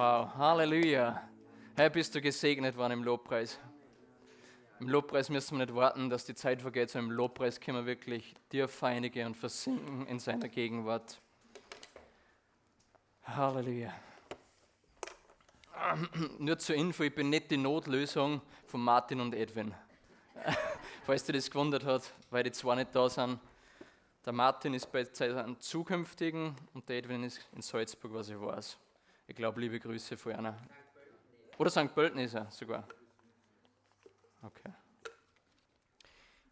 Wow, Halleluja. Hey, bist du gesegnet worden im Lobpreis? Im Lobpreis müssen wir nicht warten, dass die Zeit vergeht, sondern im Lobpreis können wir wirklich dir feinige und versinken in seiner Gegenwart. Halleluja. Nur zur Info, ich bin nicht die Notlösung von Martin und Edwin. Falls du das gewundert hat, weil die zwei nicht da sind. Der Martin ist bei seinem zukünftigen und der Edwin ist in Salzburg, was ich weiß. Ich glaube, liebe Grüße von einer. Oder St. Pölten ist er sogar. Okay.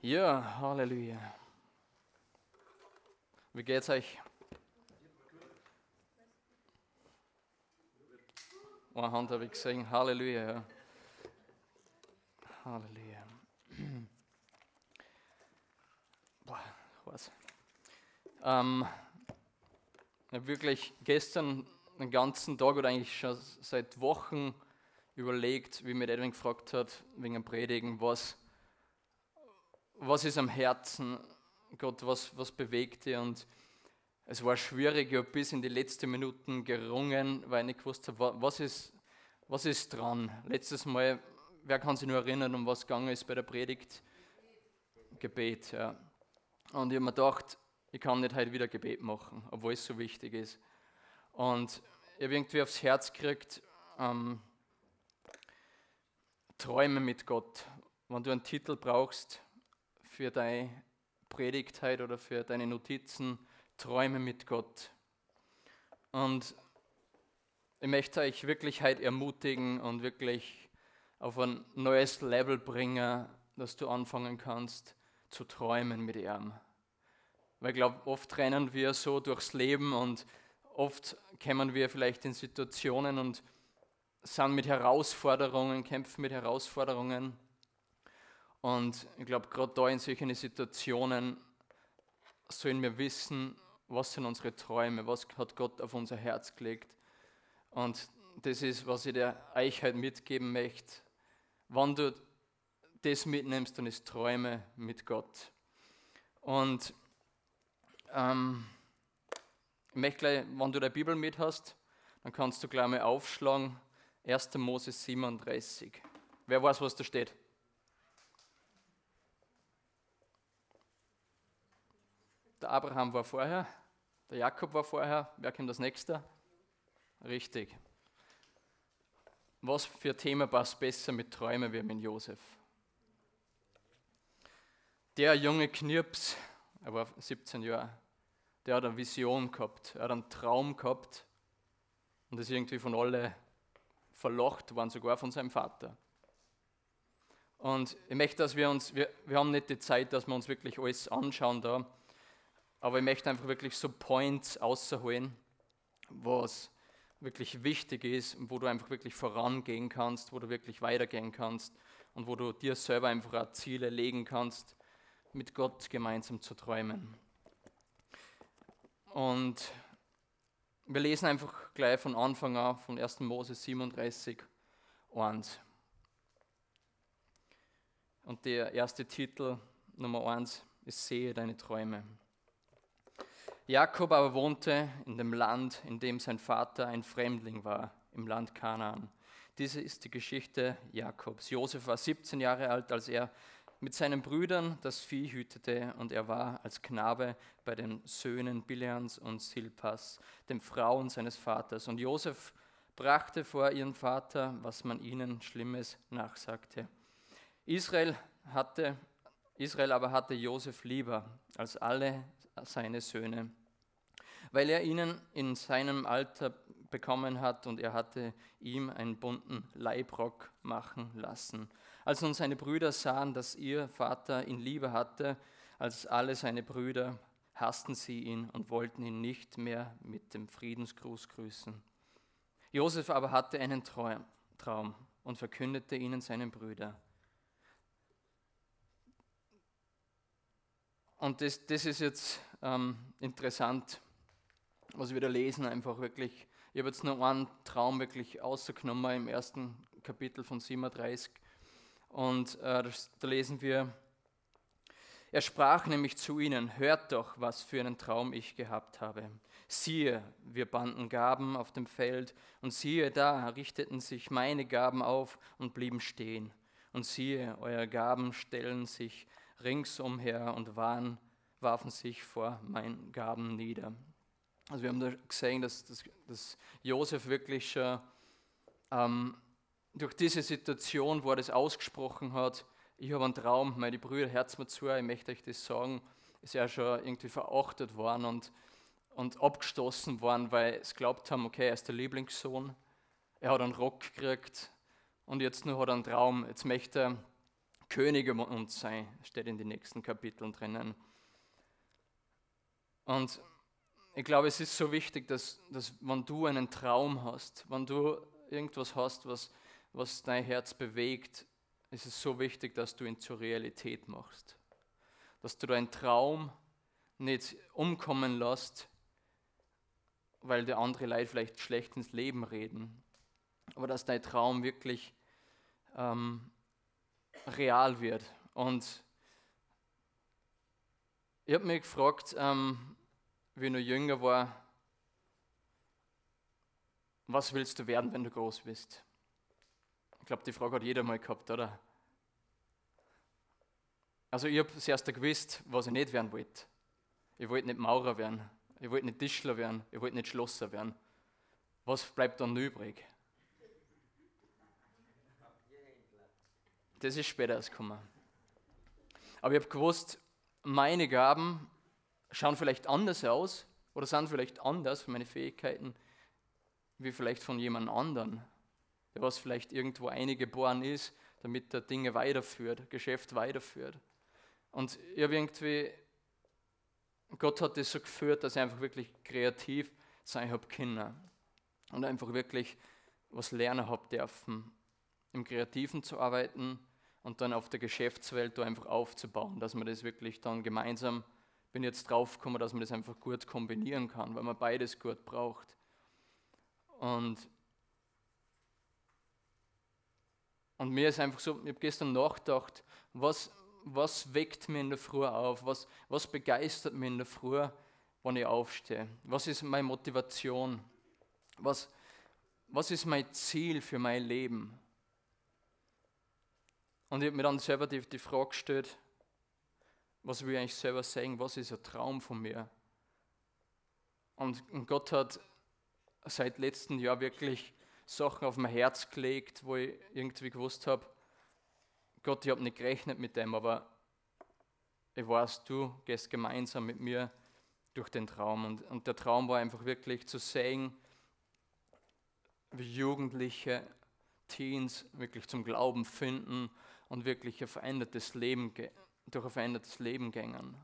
Ja, Halleluja. Wie geht's euch? Eine Hand habe ich gesehen. Halleluja. Ja. Halleluja. Boah, was? Ähm, wirklich gestern den ganzen Tag oder eigentlich schon seit Wochen überlegt, wie mir Edwin gefragt hat, wegen dem Predigen, was, was ist am Herzen, Gott, was, was bewegt dich? Und es war schwierig, ich habe bis in die letzten Minuten gerungen, weil ich nicht gewusst habe, was ist, was ist dran. Letztes Mal, wer kann sich nur erinnern, um was gegangen ist bei der Predigt? Gebet, ja. Und ich habe mir gedacht, ich kann nicht heute wieder Gebet machen, obwohl es so wichtig ist. Und ich habe irgendwie aufs Herz gekriegt, ähm, Träume mit Gott. Wenn du einen Titel brauchst für deine Predigt heute oder für deine Notizen, Träume mit Gott. Und ich möchte euch wirklich heute ermutigen und wirklich auf ein neues Level bringen, dass du anfangen kannst zu träumen mit ihm. Weil ich glaube, oft rennen wir so durchs Leben und Oft kommen wir vielleicht in Situationen und sind mit Herausforderungen, kämpfen mit Herausforderungen. Und ich glaube, gerade da in solchen Situationen sollen wir wissen, was sind unsere Träume, was hat Gott auf unser Herz gelegt. Und das ist, was ich der Eichheit mitgeben möchte. Wenn du das mitnimmst, dann ist Träume mit Gott. Und ähm, möchte gleich, wenn du deine Bibel mit hast, dann kannst du gleich mal aufschlagen, 1. Mose 37. Wer weiß, was da steht? Der Abraham war vorher, der Jakob war vorher, wer kommt das nächste? Richtig. Was für ein Thema passt besser mit Träumen wie mit Josef? Der junge Knirps, er war 17 Jahre, der hat eine Vision gehabt, er hat einen Traum gehabt und ist irgendwie von alle verlocht worden, sogar von seinem Vater. Und ich möchte, dass wir uns, wir, wir haben nicht die Zeit, dass wir uns wirklich alles anschauen da, aber ich möchte einfach wirklich so Points außerholen, was wirklich wichtig ist, wo du einfach wirklich vorangehen kannst, wo du wirklich weitergehen kannst und wo du dir selber einfach auch Ziele legen kannst, mit Gott gemeinsam zu träumen. Und wir lesen einfach gleich von Anfang an von 1. Mose 37, 1. Und der erste Titel, Nummer 1, ist Sehe deine Träume. Jakob aber wohnte in dem Land, in dem sein Vater ein Fremdling war, im Land Kanaan. Diese ist die Geschichte Jakobs. Josef war 17 Jahre alt, als er mit seinen Brüdern das Vieh hütete und er war als Knabe bei den Söhnen Bileans und Silpas, den Frauen seines Vaters. Und Josef brachte vor ihren Vater, was man ihnen Schlimmes nachsagte. Israel, hatte, Israel aber hatte Josef lieber als alle seine Söhne, weil er ihnen in seinem Alter bekommen hat und er hatte ihm einen bunten Leibrock machen lassen. Als nun seine Brüder sahen, dass ihr Vater ihn lieber hatte als alle seine Brüder, hassten sie ihn und wollten ihn nicht mehr mit dem Friedensgruß grüßen. Josef aber hatte einen Traum und verkündete ihnen seinen Brüdern. Und das, das ist jetzt ähm, interessant, was wir da lesen, einfach wirklich. Ich habe jetzt nur einen Traum wirklich ausgenommen im ersten Kapitel von 37. Und äh, da lesen wir, Er sprach nämlich zu ihnen, hört doch, was für einen Traum ich gehabt habe. Siehe, wir banden Gaben auf dem Feld, und siehe, da richteten sich meine Gaben auf und blieben stehen. Und siehe, eure Gaben stellen sich ringsumher und waren, warfen sich vor meinen Gaben nieder. Also wir haben da gesehen, dass, dass, dass Josef wirklich schon ähm, durch diese Situation, wo er das ausgesprochen hat, ich habe einen Traum, meine Brüder, Herz mir zu, ich möchte euch das sagen, ist er schon irgendwie verachtet worden und, und abgestoßen worden, weil sie glaubt haben, okay, er ist der Lieblingssohn, er hat einen Rock gekriegt und jetzt nur hat er einen Traum, jetzt möchte er König um uns sein, steht in den nächsten Kapiteln drinnen. Und ich glaube, es ist so wichtig, dass, dass wenn du einen Traum hast, wenn du irgendwas hast, was, was dein Herz bewegt, ist es so wichtig, dass du ihn zur Realität machst. Dass du deinen Traum nicht umkommen lässt, weil der andere Leute vielleicht schlecht ins Leben reden, aber dass dein Traum wirklich ähm, real wird. Und ich habe mich gefragt, ähm, wie ich noch jünger war, was willst du werden, wenn du groß bist? Ich glaube, die Frage hat jeder mal gehabt, oder? Also ich habe zuerst gewusst, was ich nicht werden wollte. Ich wollte nicht Maurer werden, ich wollte nicht Tischler werden, ich wollte nicht Schlosser werden. Was bleibt dann übrig? Das ist später gekommen. Aber ich habe gewusst, meine Gaben schauen vielleicht anders aus oder sind vielleicht anders, meine Fähigkeiten, wie vielleicht von jemand anderen was vielleicht irgendwo eingeboren ist, damit er Dinge weiterführt, Geschäft weiterführt. Und ich habe irgendwie, Gott hat das so geführt, dass ich einfach wirklich kreativ sein habe können und einfach wirklich was lernen habe dürfen, im Kreativen zu arbeiten und dann auf der Geschäftswelt da einfach aufzubauen, dass man das wirklich dann gemeinsam, bin jetzt draufgekommen, dass man das einfach gut kombinieren kann, weil man beides gut braucht. Und Und mir ist einfach so, ich habe gestern nachgedacht, was, was weckt mir in der Früh auf? Was, was begeistert mich in der Früh, wenn ich aufstehe? Was ist meine Motivation? Was, was ist mein Ziel für mein Leben? Und ich habe mir dann selber die, die Frage gestellt, was will ich eigentlich selber sagen? Was ist ein Traum von mir? Und Gott hat seit letztem Jahr wirklich Sachen auf mein Herz gelegt, wo ich irgendwie gewusst habe, Gott, ich habe nicht gerechnet mit dem, aber ich weiß, du gehst gemeinsam mit mir durch den Traum. Und, und der Traum war einfach wirklich zu sehen, wie Jugendliche, Teens wirklich zum Glauben finden und wirklich ein verändertes Leben, durch ein verändertes Leben gängen.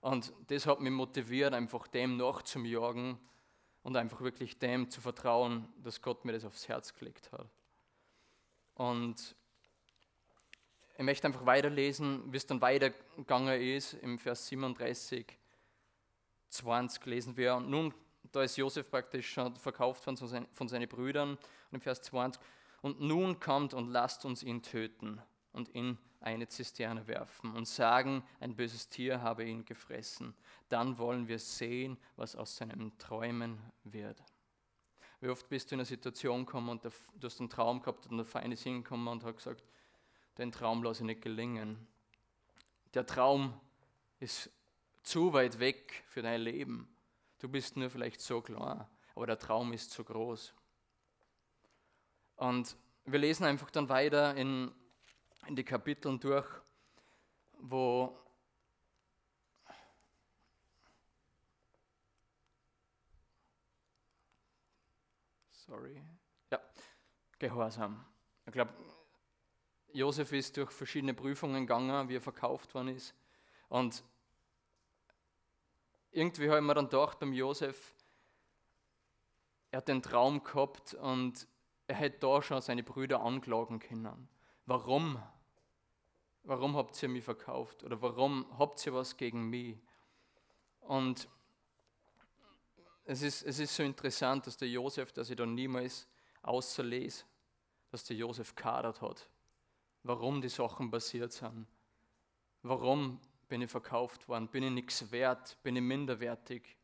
Und das hat mich motiviert, einfach dem nachzujagen, und einfach wirklich dem zu vertrauen, dass Gott mir das aufs Herz gelegt hat. Und ich möchte einfach weiterlesen, wie es dann weitergegangen ist. Im Vers 37, 20 lesen wir. Und nun, da ist Josef praktisch schon verkauft von, von seinen Brüdern. Und im Vers 20, und nun kommt und lasst uns ihn töten und in eine Zisterne werfen und sagen, ein böses Tier habe ihn gefressen. Dann wollen wir sehen, was aus seinen Träumen wird. Wie oft bist du in eine Situation gekommen und du hast einen Traum gehabt und der Feind ist hingekommen und hat gesagt, den Traum lasse ich nicht gelingen. Der Traum ist zu weit weg für dein Leben. Du bist nur vielleicht so klar, aber der Traum ist zu groß. Und wir lesen einfach dann weiter in in die Kapiteln durch, wo sorry, ja, Gehorsam. Ich glaube, Josef ist durch verschiedene Prüfungen gegangen, wie er verkauft worden ist. Und irgendwie habe ich mir dann gedacht beim Josef, er hat den Traum gehabt und er hätte da schon seine Brüder anklagen können. Warum? Warum habt ihr mich verkauft? Oder warum habt ihr was gegen mich? Und es ist, es ist so interessant, dass der Josef, dass ich da niemals außerlese, dass der Josef kadert hat, warum die Sachen passiert sind. Warum bin ich verkauft worden? Bin ich nichts wert? Bin ich minderwertig?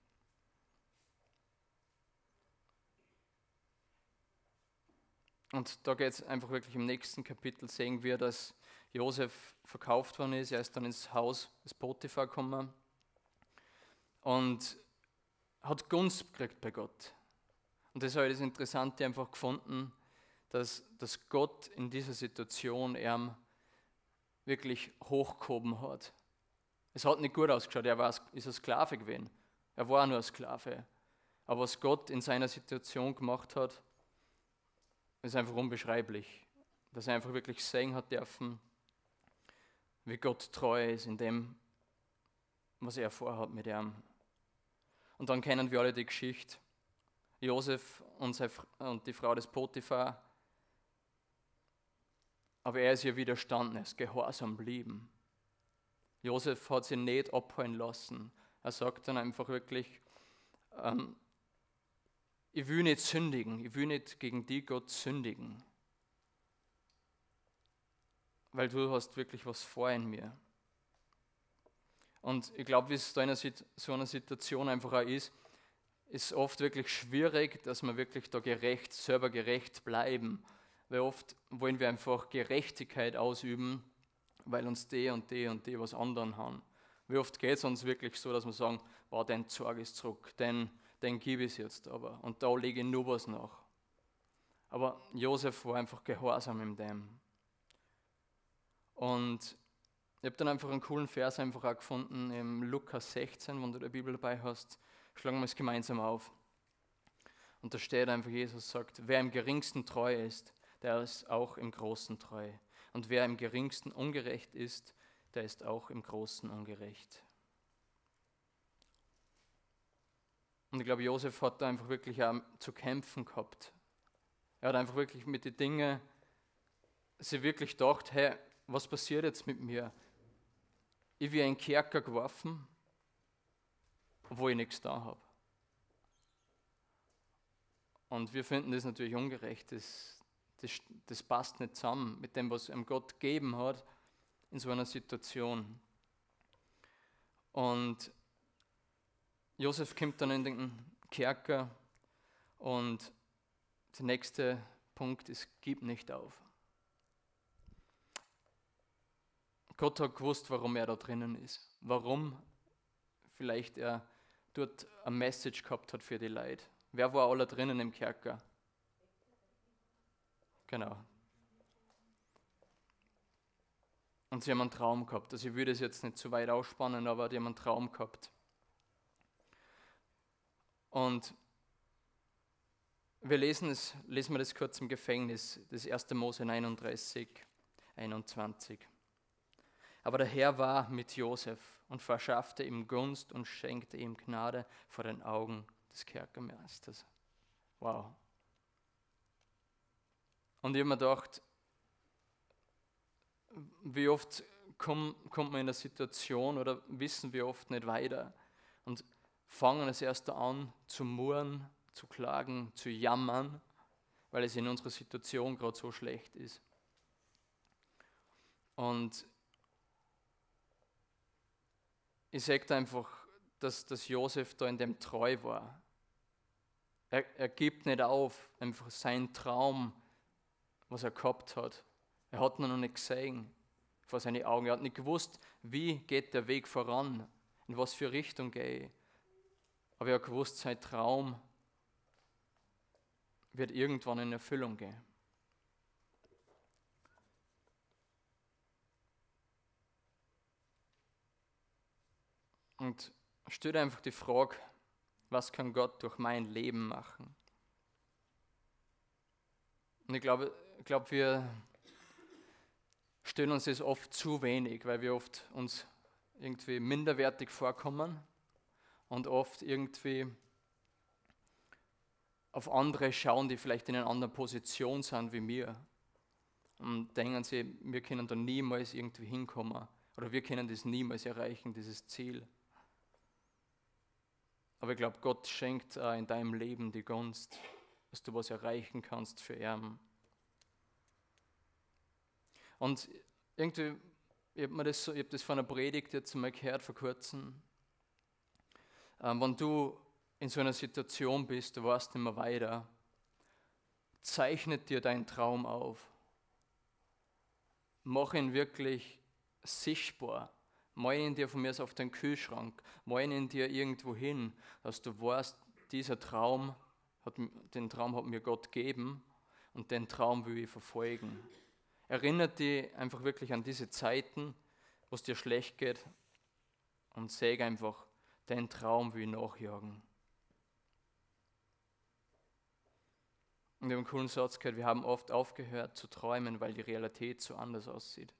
Und da geht es einfach wirklich im nächsten Kapitel, sehen wir, dass Josef verkauft worden ist. Er ist dann ins Haus des Potiphar gekommen und hat Gunst gekriegt bei Gott. Und das habe ich das Interessante einfach gefunden, dass, dass Gott in dieser Situation ihm wirklich hochgehoben hat. Es hat nicht gut ausgeschaut, er war, ist ein Sklave gewesen. Er war nur ein Sklave. Aber was Gott in seiner Situation gemacht hat, ist einfach unbeschreiblich. Dass er einfach wirklich sehen hat dürfen, wie Gott treu ist in dem, was er vorhat mit ihm. Und dann kennen wir alle die Geschichte. Josef und, die Frau des Potiphar. Aber er ist ihr widerstanden, er ist gehorsam blieben. Josef hat sie nicht abholen lassen. Er sagt dann einfach wirklich, ähm, ich will nicht sündigen, ich will nicht gegen die Gott sündigen. Weil du hast wirklich was vor in mir. Und ich glaube, wie es da in so einer Situation einfach auch ist, ist oft wirklich schwierig, dass wir wirklich da gerecht, selber gerecht bleiben. Weil oft wollen wir einfach Gerechtigkeit ausüben, weil uns die und die und die was anderen haben. Wie oft geht es uns wirklich so, dass wir sagen, wow, den Zorg ist zurück, den, den gebe ich jetzt aber. Und da lege ich nur was nach. Aber Josef war einfach gehorsam in dem. Und ich habe dann einfach einen coolen Vers einfach auch gefunden im Lukas 16, wenn du die Bibel dabei hast. Schlagen wir es gemeinsam auf. Und da steht einfach, Jesus sagt, wer im geringsten treu ist, der ist auch im Großen treu. Und wer im geringsten ungerecht ist, der ist auch im Großen ungerecht. Und ich glaube, Josef hat da einfach wirklich auch zu kämpfen gehabt. Er hat einfach wirklich mit den Dingen, sie wirklich gedacht, hey, was passiert jetzt mit mir? Ich wie ein Kerker geworfen, obwohl ich nichts da habe. Und wir finden das natürlich ungerecht. Das, das, das passt nicht zusammen mit dem, was ihm Gott gegeben hat in so einer Situation. Und Josef kommt dann in den Kerker und der nächste Punkt ist, gib nicht auf. Gott hat gewusst, warum er da drinnen ist. Warum vielleicht er dort eine Message gehabt hat für die Leute. Wer war alle drinnen im Kerker? Genau. Und sie haben einen Traum gehabt. Also ich würde es jetzt nicht zu weit ausspannen, aber die haben einen Traum gehabt. Und wir lesen es, lesen wir das kurz im Gefängnis, das 1. Mose 39, 21. Aber der Herr war mit Josef und verschaffte ihm Gunst und schenkte ihm Gnade vor den Augen des Kerkermeisters. Wow. Und ich habe mir gedacht, wie oft kommt, man in eine Situation oder wissen wir oft nicht weiter und fangen es erst an zu murren, zu klagen, zu jammern, weil es in unserer Situation gerade so schlecht ist. Und ich sage einfach, dass, dass Josef da in dem treu war. Er, er gibt nicht auf, einfach seinen Traum, was er gehabt hat. Er hat noch nicht gesehen vor seinen Augen. Er hat nicht gewusst, wie geht der Weg voran, in was für Richtung gehe ich. Aber er hat gewusst, sein Traum wird irgendwann in Erfüllung gehen. Und stell dir einfach die Frage, was kann Gott durch mein Leben machen? Und ich glaube, ich glaube wir stellen uns das oft zu wenig, weil wir oft uns irgendwie minderwertig vorkommen und oft irgendwie auf andere schauen, die vielleicht in einer anderen Position sind wie mir. Und denken sie, wir können da niemals irgendwie hinkommen oder wir können das niemals erreichen, dieses Ziel. Aber ich glaube, Gott schenkt in deinem Leben die Gunst, dass du was erreichen kannst für ihn. Und irgendwie, ich habe das, so, hab das von einer Predigt jetzt mal gehört vor kurzem. Ähm, wenn du in so einer Situation bist, du weißt nicht mehr weiter, zeichnet dir dein Traum auf. Mach ihn wirklich sichtbar. Mal ihn dir von mir aus auf den Kühlschrank, mal ihn dir irgendwo hin, dass du weißt, dieser Traum, hat, den Traum hat mir Gott gegeben und den Traum will ich verfolgen. Erinnert dich einfach wirklich an diese Zeiten, wo es dir schlecht geht und sag einfach, den Traum ich nachjagen. Und wir haben einen coolen Satz gehört, wir haben oft aufgehört zu träumen, weil die Realität so anders aussieht.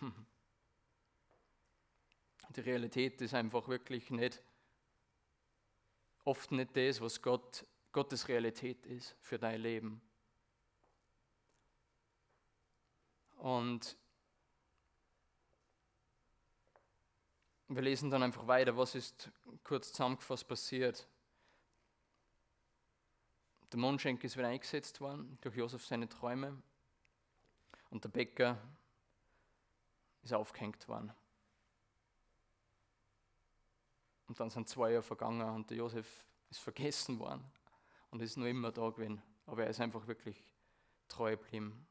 Die Realität ist einfach wirklich nicht, oft nicht das, was Gott, Gottes Realität ist für dein Leben. Und wir lesen dann einfach weiter, was ist kurz zusammengefasst passiert. Der Mondschenk ist wieder eingesetzt worden durch Josef seine Träume und der Bäcker ist aufgehängt worden. Und dann sind zwei Jahre vergangen und der Josef ist vergessen worden und ist nur immer da gewesen. Aber er ist einfach wirklich treu geblieben.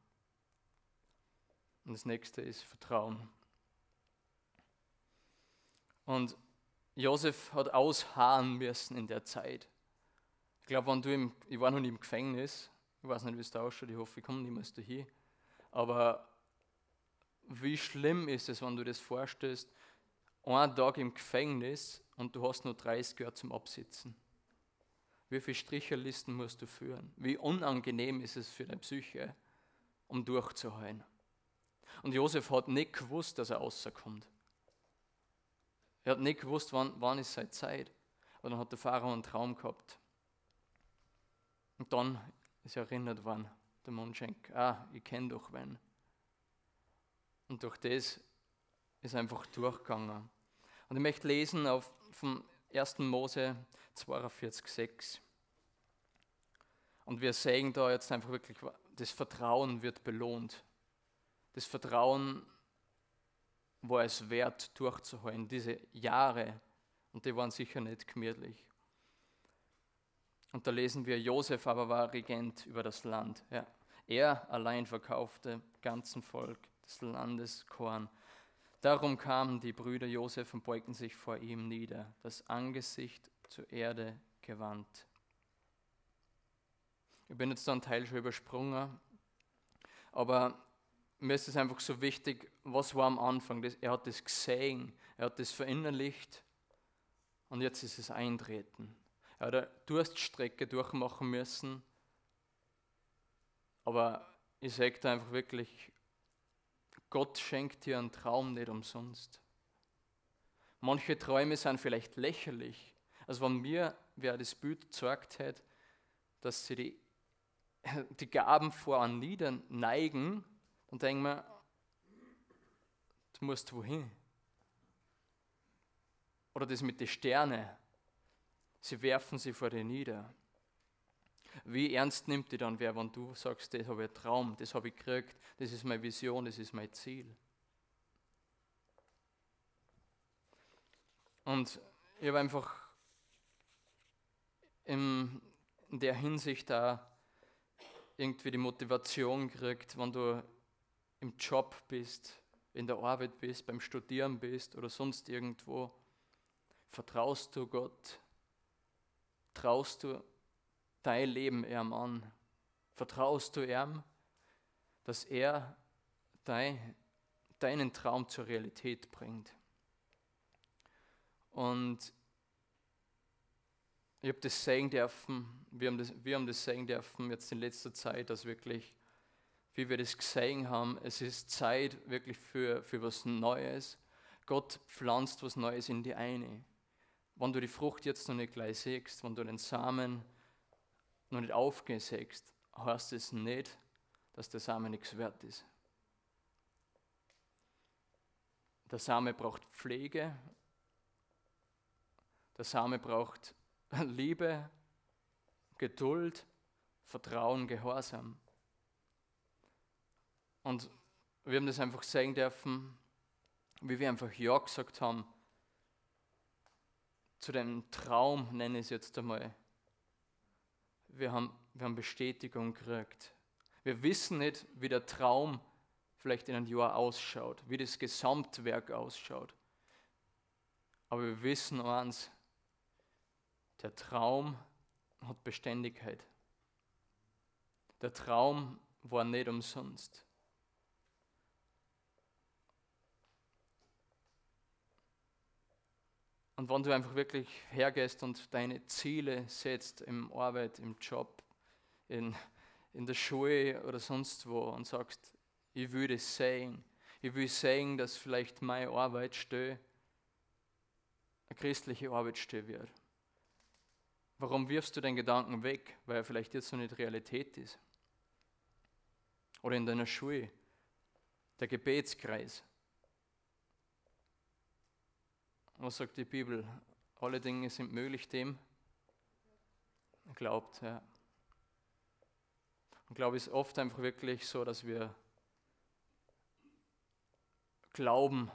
Und das nächste ist Vertrauen. Und Josef hat ausharren müssen in der Zeit. Ich glaube, wenn du im, ich war noch nie im Gefängnis, ich weiß nicht, wie es da ausschaut, ich hoffe, ich komme niemals dahin. Aber wie schlimm ist es, wenn du das vorstellst, einen Tag im Gefängnis und du hast nur 30 Jahre zum Absitzen? Wie viele Stricherlisten musst du führen? Wie unangenehm ist es für deine Psyche, um durchzuhalten? Und Josef hat nicht gewusst, dass er rauskommt. Er hat nicht gewusst, wann, wann ist seine Zeit. Und dann hat der Pharao einen Traum gehabt. Und dann ist er erinnert worden, der Mondschenk, ah, ich kenne doch wen. Und durch das ist er einfach durchgegangen. Und ich möchte lesen auf, vom 1. Mose 42, 6. Und wir sehen da jetzt einfach wirklich, das Vertrauen wird belohnt. Das Vertrauen war es wert, durchzuhalten, diese Jahre. Und die waren sicher nicht gemütlich. Und da lesen wir, Josef aber war Regent über das Land. Ja. Er allein verkaufte ganzen Volk des Landes Korn. Darum kamen die Brüder Josef und beugten sich vor ihm nieder, das Angesicht zur Erde gewandt. Ich bin jetzt da einen Teil schon übersprungen, aber mir ist es einfach so wichtig, was war am Anfang. Er hat das gesehen, er hat das verinnerlicht und jetzt ist es eintreten. Er hat eine Durststrecke durchmachen müssen, aber ich sage da einfach wirklich, Gott schenkt dir einen Traum nicht umsonst. Manche Träume sind vielleicht lächerlich. Also wenn mir wer das Bild gezeigt hat, dass sie die, die Gaben vor an Niedern neigen, dann denken wir, du musst wohin? Oder das mit den Sternen. Sie werfen sie vor dir nieder. Wie ernst nimmt die dann wer, wenn du sagst, das habe ich einen Traum, das habe ich gekriegt, das ist meine Vision, das ist mein Ziel? Und ich habe einfach in der Hinsicht da irgendwie die Motivation gekriegt, wenn du im Job bist, in der Arbeit bist, beim Studieren bist oder sonst irgendwo. Vertraust du Gott? Traust du dein Leben ihm an? Vertraust du ihm, dass er dein, deinen Traum zur Realität bringt? Und ich habe das sehen dürfen, wir haben das, wir haben das sehen dürfen jetzt in letzter Zeit, dass wirklich, wie wir das gesehen haben, es ist Zeit wirklich für, für was Neues. Gott pflanzt was Neues in die eine. Wenn du die Frucht jetzt noch nicht gleich siehst, wenn du den Samen noch nicht aufgesägst, heißt es nicht, dass der Same nichts wert ist. Der Same braucht Pflege, der Same braucht Liebe, Geduld, Vertrauen, Gehorsam. Und wir haben das einfach sehen dürfen, wie wir einfach Ja gesagt haben zu dem Traum, nenne ich es jetzt einmal. Wir haben, wir haben Bestätigung gekriegt. Wir wissen nicht, wie der Traum vielleicht in einem Jahr ausschaut, wie das Gesamtwerk ausschaut. Aber wir wissen eins, der Traum hat Beständigkeit. Der Traum war nicht umsonst. Und wenn du einfach wirklich hergehst und deine Ziele setzt im Arbeit, im Job, in, in der Schule oder sonst wo und sagst, ich will das sehen, ich will sehen, dass vielleicht meine Arbeitsstelle eine christliche Arbeitsstelle wird. Warum wirfst du den Gedanken weg? Weil er vielleicht jetzt noch nicht Realität ist. Oder in deiner Schule, der Gebetskreis. Was sagt die Bibel? Alle Dinge sind möglich dem, glaubt. Ja. Und glaube ist oft einfach wirklich so, dass wir Glauben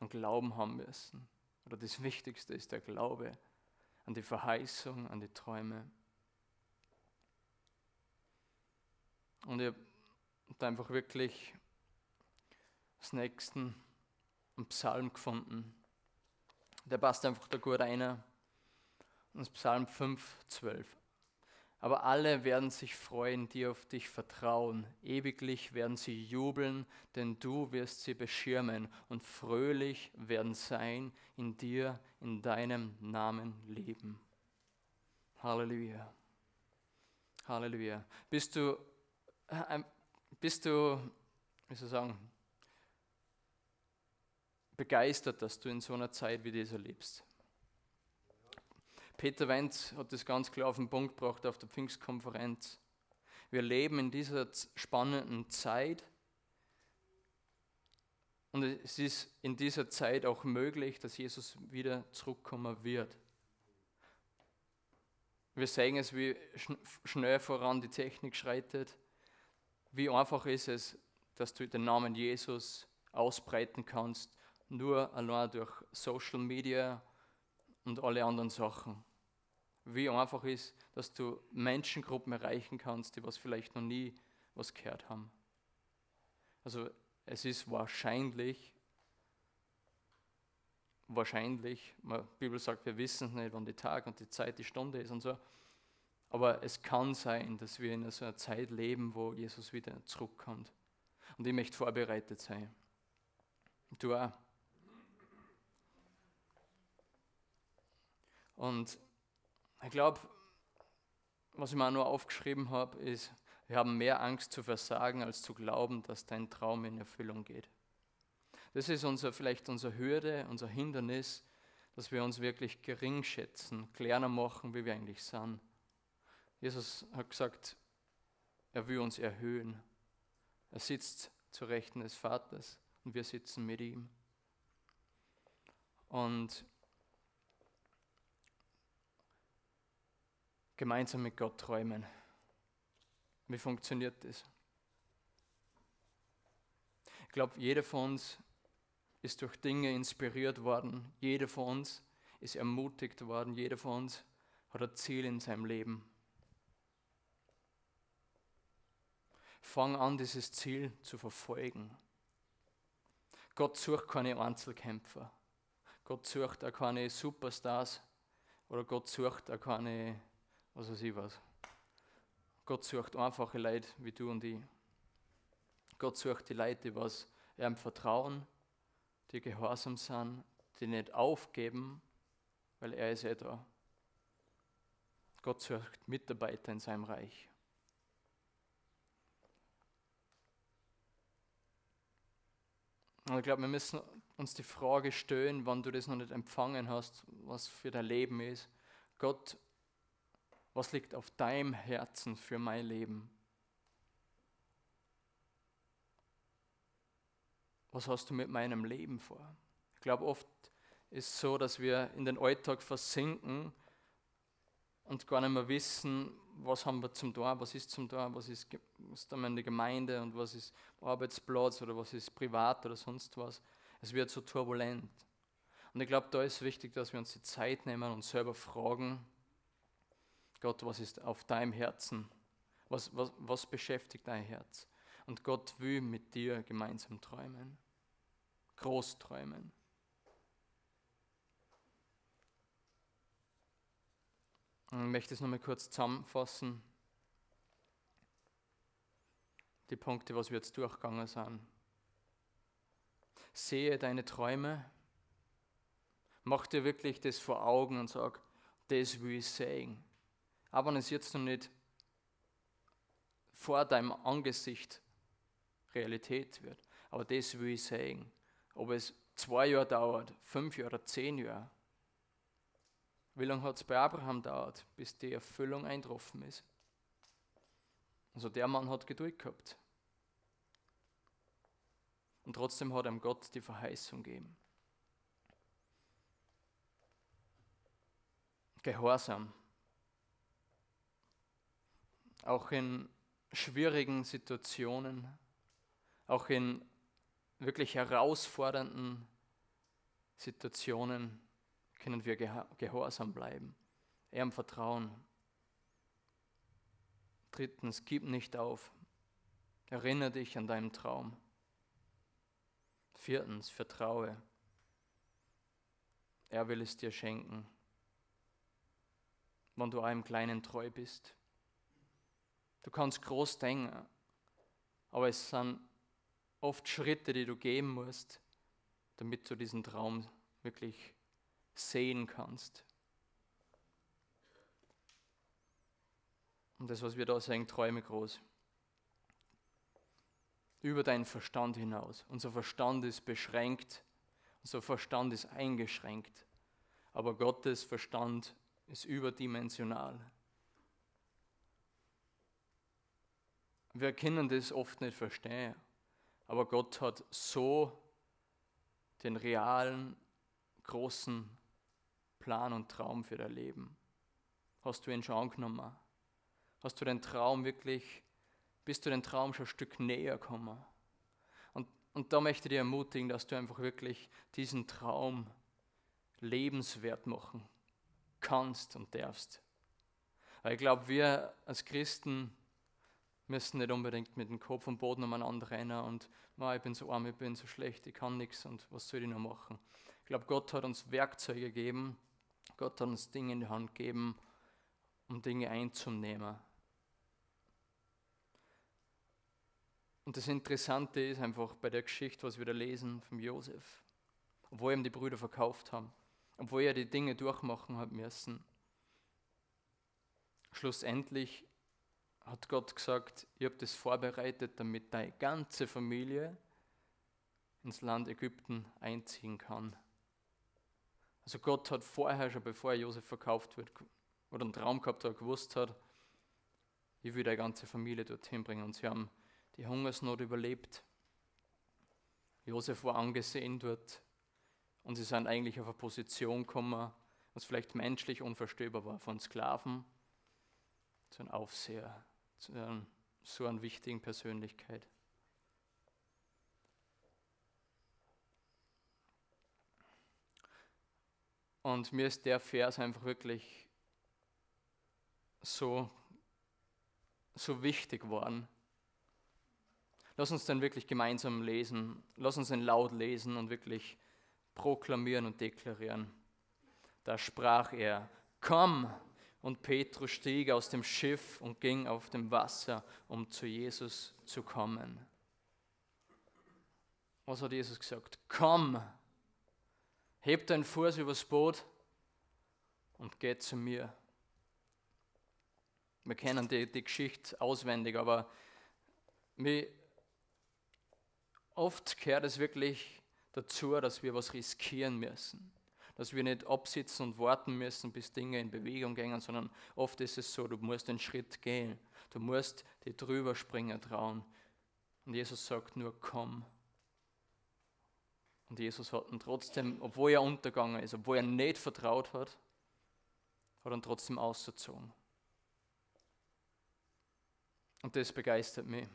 und Glauben haben müssen. Oder das Wichtigste ist der Glaube an die Verheißung, an die Träume. Und ich habe einfach wirklich das nächsten Psalm gefunden der passt einfach da gut rein. Ist Psalm 5, 12. Aber alle werden sich freuen, die auf dich vertrauen. Ewiglich werden sie jubeln, denn du wirst sie beschirmen und fröhlich werden sein in dir, in deinem Namen leben. Halleluja. Halleluja. Bist du, äh, bist du, wie soll ich sagen, begeistert, dass du in so einer Zeit wie dieser lebst. Peter Wenz hat das ganz klar auf den Punkt gebracht auf der Pfingstkonferenz. Wir leben in dieser spannenden Zeit und es ist in dieser Zeit auch möglich, dass Jesus wieder zurückkommen wird. Wir sehen es, wie schnell voran die Technik schreitet. Wie einfach ist es, dass du den Namen Jesus ausbreiten kannst nur allein durch Social Media und alle anderen Sachen. Wie einfach ist, dass du Menschengruppen erreichen kannst, die was vielleicht noch nie was gehört haben. Also es ist wahrscheinlich, wahrscheinlich, die Bibel sagt, wir wissen nicht, wann die Tag und die Zeit, die Stunde ist und so, aber es kann sein, dass wir in so einer Zeit leben, wo Jesus wieder zurückkommt. Und ich möchte vorbereitet sein. Du auch. Und ich glaube, was ich mir auch nur aufgeschrieben habe, ist, wir haben mehr Angst zu versagen, als zu glauben, dass dein Traum in Erfüllung geht. Das ist unser, vielleicht unsere Hürde, unser Hindernis, dass wir uns wirklich gering schätzen, kleiner machen, wie wir eigentlich sind. Jesus hat gesagt, er will uns erhöhen. Er sitzt zur Rechten des Vaters und wir sitzen mit ihm. Und gemeinsam mit Gott träumen. Wie funktioniert das? Ich glaube, jeder von uns ist durch Dinge inspiriert worden. Jeder von uns ist ermutigt worden. Jeder von uns hat ein Ziel in seinem Leben. Fang an, dieses Ziel zu verfolgen. Gott sucht keine Einzelkämpfer. Gott sucht auch keine Superstars oder Gott sucht auch keine was weiß ich was. Gott sucht einfache Leute wie du und ich. Gott sucht die Leute, die was ihm vertrauen, die gehorsam sind, die nicht aufgeben, weil er ist eh da. Gott sucht Mitarbeiter in seinem Reich. Und ich glaube, wir müssen uns die Frage stellen, wann du das noch nicht empfangen hast, was für dein Leben ist. Gott was liegt auf deinem Herzen für mein Leben? Was hast du mit meinem Leben vor? Ich glaube, oft ist es so, dass wir in den Alltag versinken und gar nicht mehr wissen, was haben wir zum Tor, was ist zum Tor, was ist, was ist in der Gemeinde und was ist Arbeitsplatz oder was ist privat oder sonst was. Es wird so turbulent. Und ich glaube, da ist wichtig, dass wir uns die Zeit nehmen und selber fragen, Gott, was ist auf deinem Herzen? Was, was, was beschäftigt dein Herz? Und Gott will mit dir gemeinsam träumen, groß träumen. Ich möchte es nochmal kurz zusammenfassen. Die Punkte, was wir jetzt durchgegangen sind. Sehe deine Träume, mach dir wirklich das vor Augen und sag, das will ich sehen. Aber wenn es jetzt noch nicht vor deinem Angesicht Realität wird. Aber das will ich sehen. Ob es zwei Jahre dauert, fünf Jahre, zehn Jahre, wie lange hat es bei Abraham dauert, bis die Erfüllung eintroffen ist? Also der Mann hat Geduld gehabt. Und trotzdem hat ihm Gott die Verheißung gegeben. Gehorsam. Auch in schwierigen Situationen, auch in wirklich herausfordernden Situationen können wir gehorsam bleiben, ihm vertrauen. Drittens, gib nicht auf. Erinnere dich an deinen Traum. Viertens, vertraue. Er will es dir schenken, wenn du einem Kleinen treu bist. Du kannst groß denken, aber es sind oft Schritte, die du geben musst, damit du diesen Traum wirklich sehen kannst. Und das, was wir da sagen, träume groß. Über deinen Verstand hinaus. Unser Verstand ist beschränkt, unser Verstand ist eingeschränkt. Aber Gottes Verstand ist überdimensional. Wir können das oft nicht verstehen, aber Gott hat so den realen, großen Plan und Traum für dein Leben? Hast du ihn schon angenommen? Hast du den Traum wirklich, bist du den Traum schon ein Stück näher gekommen? Und, und da möchte ich dir ermutigen, dass du einfach wirklich diesen Traum lebenswert machen kannst und darfst. Weil ich glaube, wir als Christen müssen nicht unbedingt mit dem Kopf am Boden umeinander rennen und ich bin so arm, ich bin so schlecht, ich kann nichts und was soll ich noch machen? Ich glaube, Gott hat uns Werkzeuge gegeben, Gott hat uns Dinge in die Hand gegeben, um Dinge einzunehmen. Und das Interessante ist einfach bei der Geschichte, was wir da lesen vom Josef, obwohl ihm die Brüder verkauft haben, obwohl er die Dinge durchmachen hat müssen. Schlussendlich hat Gott gesagt, ich habe das vorbereitet, damit deine ganze Familie ins Land Ägypten einziehen kann. Also Gott hat vorher schon, bevor Josef verkauft wird, oder einen Traum gehabt hat, gewusst hat, ich will die ganze Familie dorthin bringen. Und sie haben die Hungersnot überlebt. Josef war angesehen dort und sie sind eigentlich auf eine Position gekommen, was vielleicht menschlich unvorstellbar war, von Sklaven zu einem Aufseher, so einer wichtigen Persönlichkeit. Und mir ist der Vers einfach wirklich so, so wichtig geworden. Lass uns dann wirklich gemeinsam lesen. Lass uns ihn laut lesen und wirklich proklamieren und deklarieren. Da sprach er, komm! Und Petrus stieg aus dem Schiff und ging auf dem Wasser, um zu Jesus zu kommen. Was hat Jesus gesagt? Komm! Heb deinen Fuß übers Boot und geh zu mir. Wir kennen die, die Geschichte auswendig, aber mir, oft gehört es wirklich dazu, dass wir was riskieren müssen. Dass wir nicht absitzen und warten müssen, bis Dinge in Bewegung gehen, sondern oft ist es so, du musst den Schritt gehen. Du musst die drüber springen trauen. Und Jesus sagt nur, komm. Und Jesus hat ihn trotzdem, obwohl er untergegangen ist, obwohl er nicht vertraut hat, hat ihn trotzdem ausgezogen. Und das begeistert mich.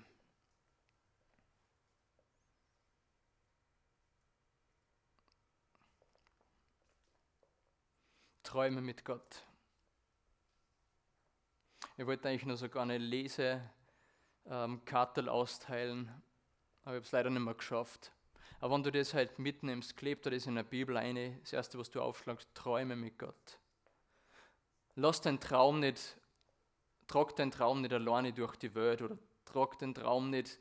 Träume mit Gott. Ich wollte eigentlich nur sogar eine Lesekartel ähm, austeilen, aber ich habe es leider nicht mehr geschafft. Aber wenn du das halt mitnimmst, klebt dir das in der Bibel ein, das erste, was du aufschlagst, Träume mit Gott. Lass deinen Traum nicht, trag deinen Traum nicht alleine durch die Welt oder trag den Traum nicht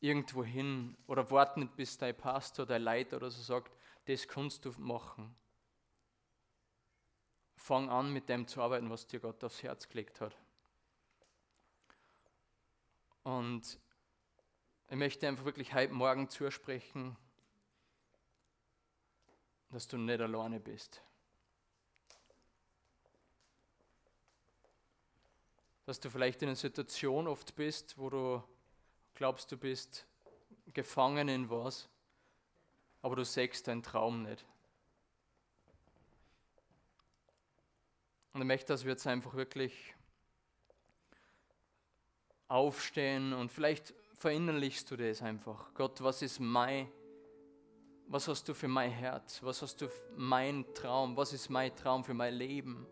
irgendwo hin oder warte nicht, bis dein Pastor, dein Leiter oder so sagt, das kannst du machen. Fang an, mit dem zu arbeiten, was dir Gott aufs Herz gelegt hat. Und ich möchte einfach wirklich heute Morgen zusprechen, dass du nicht alleine bist. Dass du vielleicht in einer Situation oft bist, wo du glaubst, du bist gefangen in was, aber du sägst deinen Traum nicht. Und ich möchte, dass wir jetzt einfach wirklich aufstehen und vielleicht verinnerlichst du das einfach. Gott, was ist mein, was hast du für mein Herz? Was hast du für mein Traum? Was ist mein Traum für mein Leben?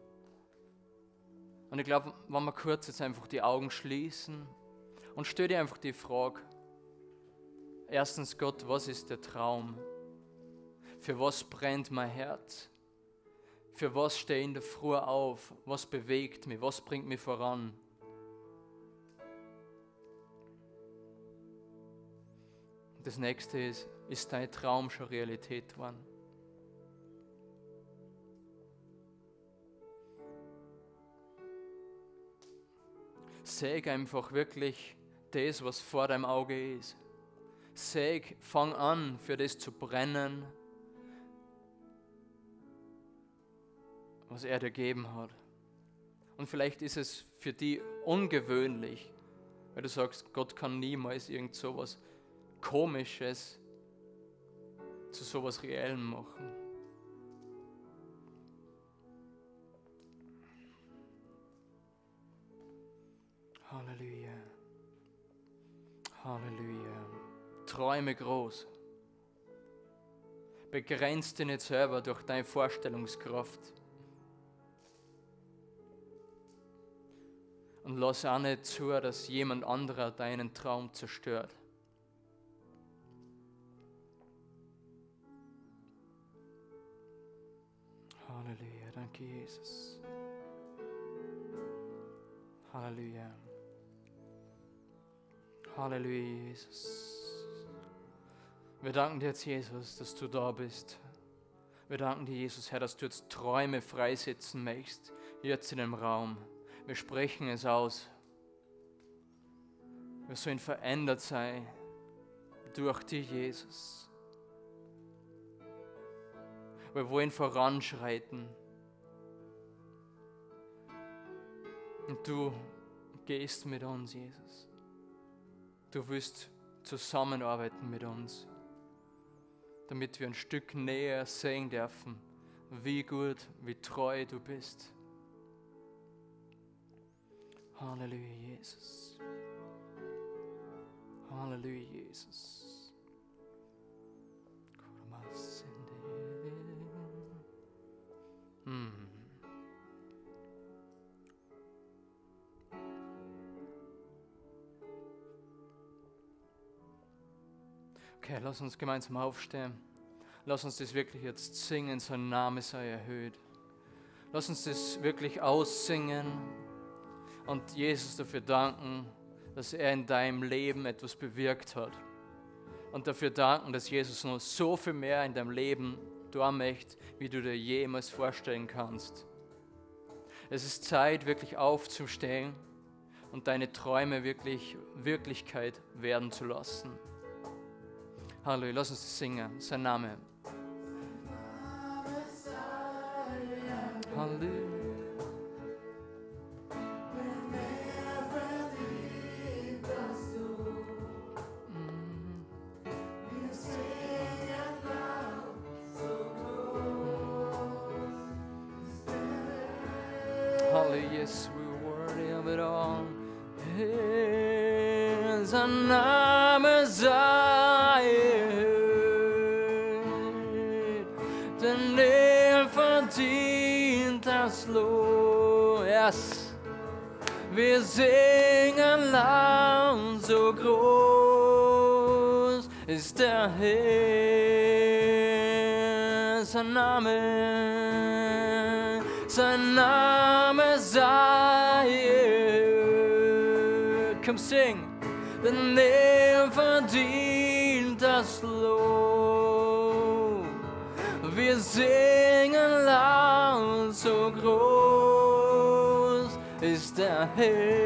Und ich glaube, wenn wir kurz jetzt einfach die Augen schließen und stell dir einfach die Frage, erstens Gott, was ist der Traum? Für was brennt mein Herz? Für was stehe ich in der Früh auf? Was bewegt mich? Was bringt mich voran? das nächste ist, ist dein Traum schon Realität geworden? Säg einfach wirklich das, was vor deinem Auge ist. Säg, fang an, für das zu brennen, was er dir gegeben hat. Und vielleicht ist es für dich ungewöhnlich, weil du sagst, Gott kann niemals irgend sowas Komisches zu sowas Reellem machen. Halleluja. Halleluja. Träume groß. Begrenzt dich nicht selber durch deine Vorstellungskraft. Und lass auch nicht zu, dass jemand anderer deinen Traum zerstört. Halleluja, danke Jesus. Halleluja. Halleluja, Jesus. Wir danken dir jetzt, Jesus, dass du da bist. Wir danken dir, Jesus, Herr, dass du jetzt Träume freisetzen möchtest, jetzt in dem Raum. Wir sprechen es aus. Wir sollen verändert sein durch dich, Jesus. Wir wollen voranschreiten. Und du gehst mit uns, Jesus. Du willst zusammenarbeiten mit uns, damit wir ein Stück näher sehen dürfen, wie gut, wie treu du bist. Halleluja, Jesus. Halleluja, Jesus. Hm. Okay, lass uns gemeinsam aufstehen. Lass uns das wirklich jetzt singen, sein Name sei erhöht. Lass uns das wirklich aussingen und Jesus dafür danken, dass er in deinem Leben etwas bewirkt hat. Und dafür danken, dass Jesus noch so viel mehr in deinem Leben tun möchte, wie du dir jemals vorstellen kannst. Es ist Zeit, wirklich aufzustehen und deine Träume wirklich Wirklichkeit werden zu lassen. Halleluja, lass uns singen, sein Name. Halleluja. Sein Name sei denn er verdient das Lob. Yes. Wir singen laut, so groß ist der Herr, sein Name, sein Name sing, denn er verdient das Lob. Wir singen laut, so groß ist der Herr.